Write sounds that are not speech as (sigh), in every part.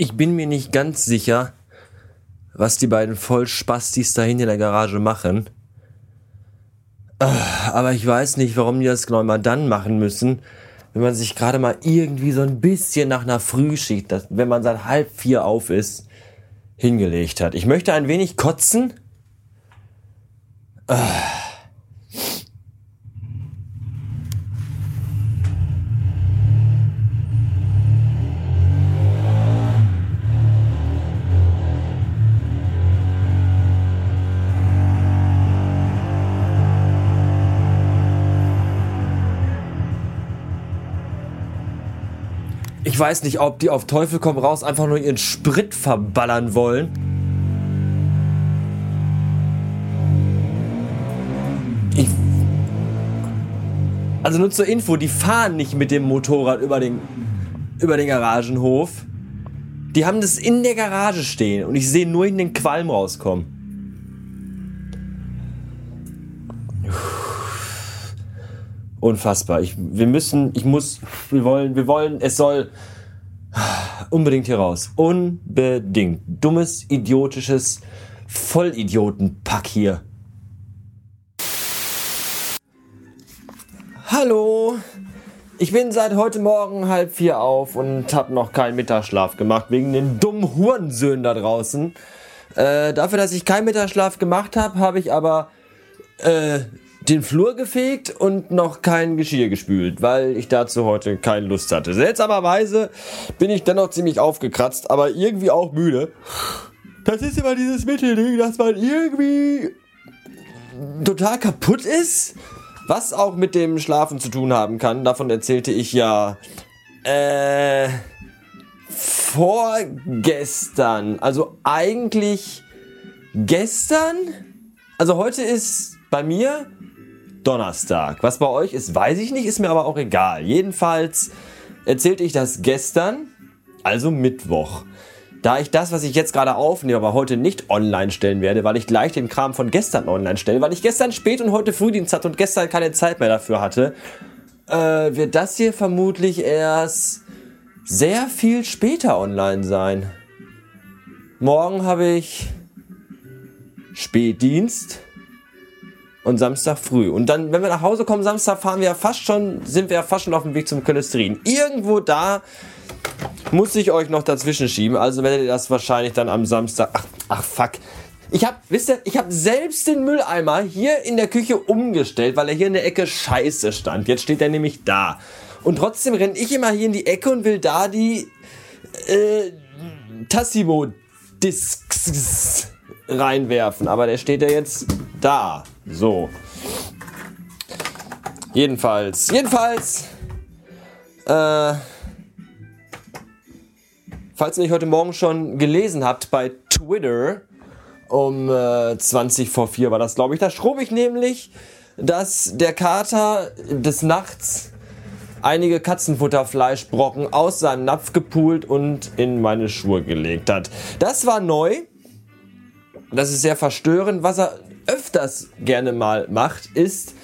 Ich bin mir nicht ganz sicher, was die beiden Vollspastis da hinten in der Garage machen. Ah, aber ich weiß nicht, warum die das genau mal dann machen müssen, wenn man sich gerade mal irgendwie so ein bisschen nach einer Frühschicht, wenn man seit halb vier auf ist, hingelegt hat. Ich möchte ein wenig kotzen. Ich weiß nicht, ob die auf Teufel komm raus einfach nur ihren Sprit verballern wollen. Ich also nur zur Info, die fahren nicht mit dem Motorrad über den, über den Garagenhof. Die haben das in der Garage stehen und ich sehe nur in den Qualm rauskommen. Unfassbar. Ich, wir müssen, ich muss, wir wollen, wir wollen, es soll unbedingt hier raus. Unbedingt. Dummes, idiotisches Vollidiotenpack hier. Hallo. Ich bin seit heute Morgen halb vier auf und hab noch keinen Mittagsschlaf gemacht wegen den dummen Hurensöhnen da draußen. Äh, dafür, dass ich keinen Mittagsschlaf gemacht habe, habe ich aber äh, den Flur gefegt und noch kein Geschirr gespült, weil ich dazu heute keine Lust hatte. Seltsamerweise bin ich dennoch ziemlich aufgekratzt, aber irgendwie auch müde. Das ist immer dieses Mittelding, dass man irgendwie total kaputt ist, was auch mit dem Schlafen zu tun haben kann. Davon erzählte ich ja äh vorgestern, also eigentlich gestern. Also heute ist bei mir Donnerstag. Was bei euch ist, weiß ich nicht, ist mir aber auch egal. Jedenfalls erzählte ich das gestern, also Mittwoch. Da ich das, was ich jetzt gerade aufnehme, aber heute nicht online stellen werde, weil ich gleich den Kram von gestern online stelle, weil ich gestern spät und heute Frühdienst hatte und gestern keine Zeit mehr dafür hatte, äh, wird das hier vermutlich erst sehr viel später online sein. Morgen habe ich Spätdienst und Samstag früh. Und dann, wenn wir nach Hause kommen, Samstag fahren wir ja fast schon, sind wir ja fast schon auf dem Weg zum Cholesterin. Irgendwo da muss ich euch noch dazwischen schieben. Also werdet ihr das wahrscheinlich dann am Samstag. Ach, ach fuck. Ich hab, wisst ihr, ich hab selbst den Mülleimer hier in der Küche umgestellt, weil er hier in der Ecke scheiße stand. Jetzt steht er nämlich da. Und trotzdem renne ich immer hier in die Ecke und will da die äh, Tassimo Discs reinwerfen. Aber der steht ja jetzt da. So. Jedenfalls, jedenfalls, äh, falls ihr nicht heute Morgen schon gelesen habt bei Twitter, um äh, 20 vor 4 war das, glaube ich, da schrob ich nämlich, dass der Kater des Nachts einige Katzenfutterfleischbrocken aus seinem Napf gepult und in meine Schuhe gelegt hat. Das war neu. Das ist sehr verstörend. Was er öfters gerne mal macht, ist,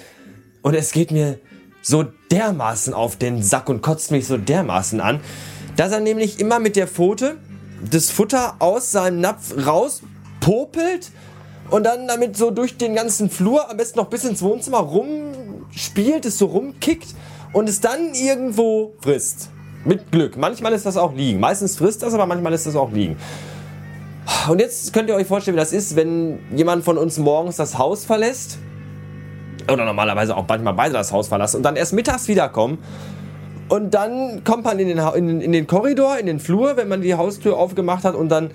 und es geht mir so dermaßen auf den Sack und kotzt mich so dermaßen an, dass er nämlich immer mit der Pfote das Futter aus seinem Napf rauspopelt und dann damit so durch den ganzen Flur, am besten noch bis ins Wohnzimmer rumspielt, es so rumkickt und es dann irgendwo frisst. Mit Glück. Manchmal ist das auch liegen. Meistens frisst das, aber manchmal ist das auch liegen. Und jetzt könnt ihr euch vorstellen, wie das ist, wenn jemand von uns morgens das Haus verlässt. Oder normalerweise auch manchmal beide das Haus verlassen und dann erst mittags wiederkommen. Und dann kommt man in den, in, in den Korridor, in den Flur, wenn man die Haustür aufgemacht hat und dann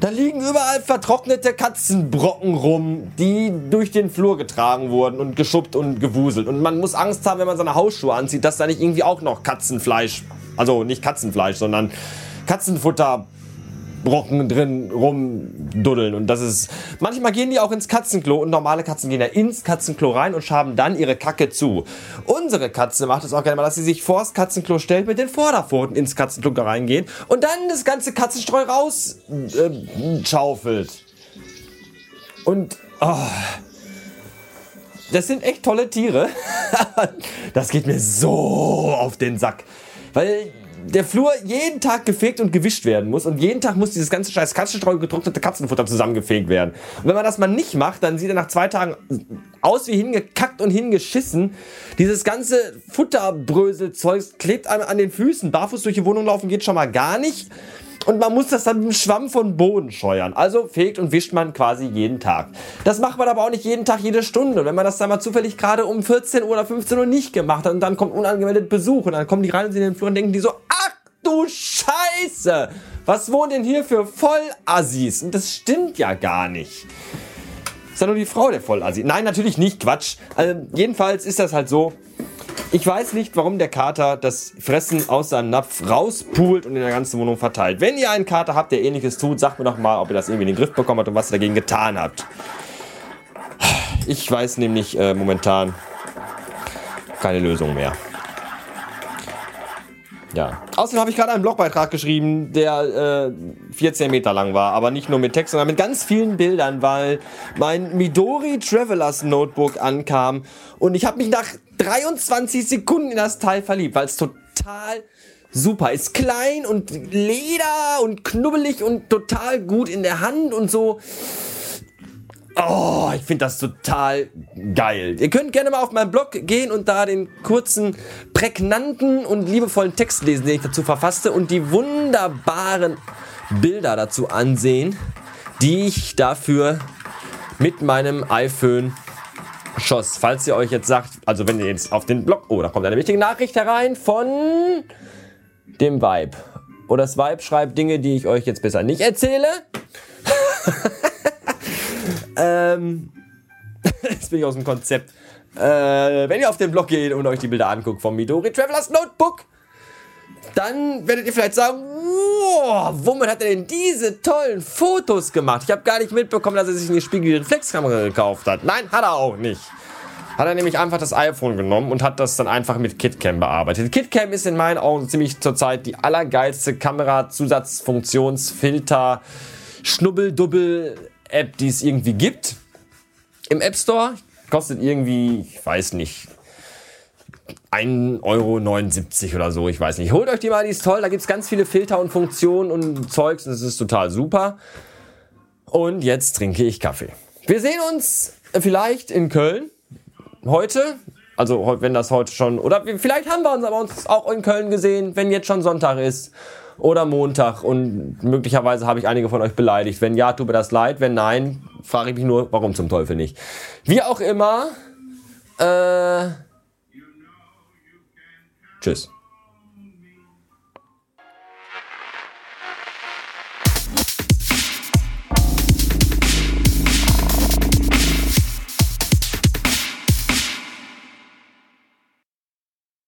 da liegen überall vertrocknete Katzenbrocken rum, die durch den Flur getragen wurden und geschubbt und gewuselt. Und man muss Angst haben, wenn man seine Hausschuhe anzieht, dass da nicht irgendwie auch noch Katzenfleisch, also nicht Katzenfleisch, sondern Katzenfutter Brocken drin rumduddeln. Und das ist. Manchmal gehen die auch ins Katzenklo und normale Katzen gehen ja ins Katzenklo rein und schaben dann ihre Kacke zu. Unsere Katze macht es auch gerne mal, dass sie sich vors Katzenklo stellt, mit den Vorderpfoten ins Katzenklo reingehen und dann das ganze Katzenstreu raus äh. Und. Oh, das sind echt tolle Tiere. (laughs) das geht mir so auf den Sack. Weil der Flur jeden Tag gefegt und gewischt werden muss und jeden Tag muss dieses ganze scheiß Katzenstreu getrocknete Katzenfutter zusammengefegt werden. Und wenn man das mal nicht macht, dann sieht er nach zwei Tagen aus wie hingekackt und hingeschissen. Dieses ganze Futterbröselzeug klebt einem an den Füßen. Barfuß durch die Wohnung laufen geht schon mal gar nicht. Und man muss das dann mit einem Schwamm von Boden scheuern. Also fegt und wischt man quasi jeden Tag. Das macht man aber auch nicht jeden Tag, jede Stunde. Und wenn man das dann mal zufällig gerade um 14 Uhr oder 15 Uhr nicht gemacht hat und dann kommt unangemeldet Besuch und dann kommen die rein und sehen den Flur und denken die so, ach du Scheiße, was wohnen denn hier für Vollassis? Und das stimmt ja gar nicht. Ist ja nur die Frau der Vollassi. Nein, natürlich nicht, Quatsch. Also, jedenfalls ist das halt so, ich weiß nicht, warum der Kater das Fressen aus seinem Napf rauspult und in der ganzen Wohnung verteilt. Wenn ihr einen Kater habt, der ähnliches tut, sagt mir doch mal, ob ihr das irgendwie in den Griff bekommen habt und was ihr dagegen getan habt. Ich weiß nämlich äh, momentan keine Lösung mehr. Ja. Außerdem habe ich gerade einen Blogbeitrag geschrieben, der äh, 14 Meter lang war, aber nicht nur mit Text, sondern mit ganz vielen Bildern, weil mein Midori Travelers Notebook ankam und ich habe mich nach 23 Sekunden in das Teil verliebt, weil es total super ist. Klein und Leder und knubbelig und total gut in der Hand und so. Oh, ich finde das total geil. Ihr könnt gerne mal auf meinen Blog gehen und da den kurzen, prägnanten und liebevollen Text lesen, den ich dazu verfasste und die wunderbaren Bilder dazu ansehen, die ich dafür mit meinem iPhone schoss. Falls ihr euch jetzt sagt, also wenn ihr jetzt auf den Blog, oh, da kommt eine wichtige Nachricht herein von dem Vibe. Oder das Vibe schreibt Dinge, die ich euch jetzt besser nicht erzähle. (laughs) Ähm, (laughs) jetzt bin ich aus dem Konzept. Äh, wenn ihr auf den Blog geht und euch die Bilder anguckt vom Midori Travelers Notebook, dann werdet ihr vielleicht sagen, wow, womit hat er denn diese tollen Fotos gemacht? Ich habe gar nicht mitbekommen, dass er sich eine Spiegelreflexkamera gekauft hat. Nein, hat er auch nicht. Hat er nämlich einfach das iPhone genommen und hat das dann einfach mit KitCam bearbeitet. KitCam ist in meinen Augen ziemlich zurzeit die allergeilste Kamera-Zusatzfunktionsfilter, Schnubbel-Dubbel App, die es irgendwie gibt. Im App Store kostet irgendwie, ich weiß nicht, 1,79 Euro oder so, ich weiß nicht. Holt euch die mal, die ist toll. Da gibt es ganz viele Filter und Funktionen und Zeugs. Das ist total super. Und jetzt trinke ich Kaffee. Wir sehen uns vielleicht in Köln heute. Also wenn das heute schon. Oder vielleicht haben wir uns aber uns auch in Köln gesehen, wenn jetzt schon Sonntag ist oder Montag und möglicherweise habe ich einige von euch beleidigt. Wenn ja, tut mir das leid. Wenn nein, frage ich mich nur, warum zum Teufel nicht. Wie auch immer, äh, tschüss.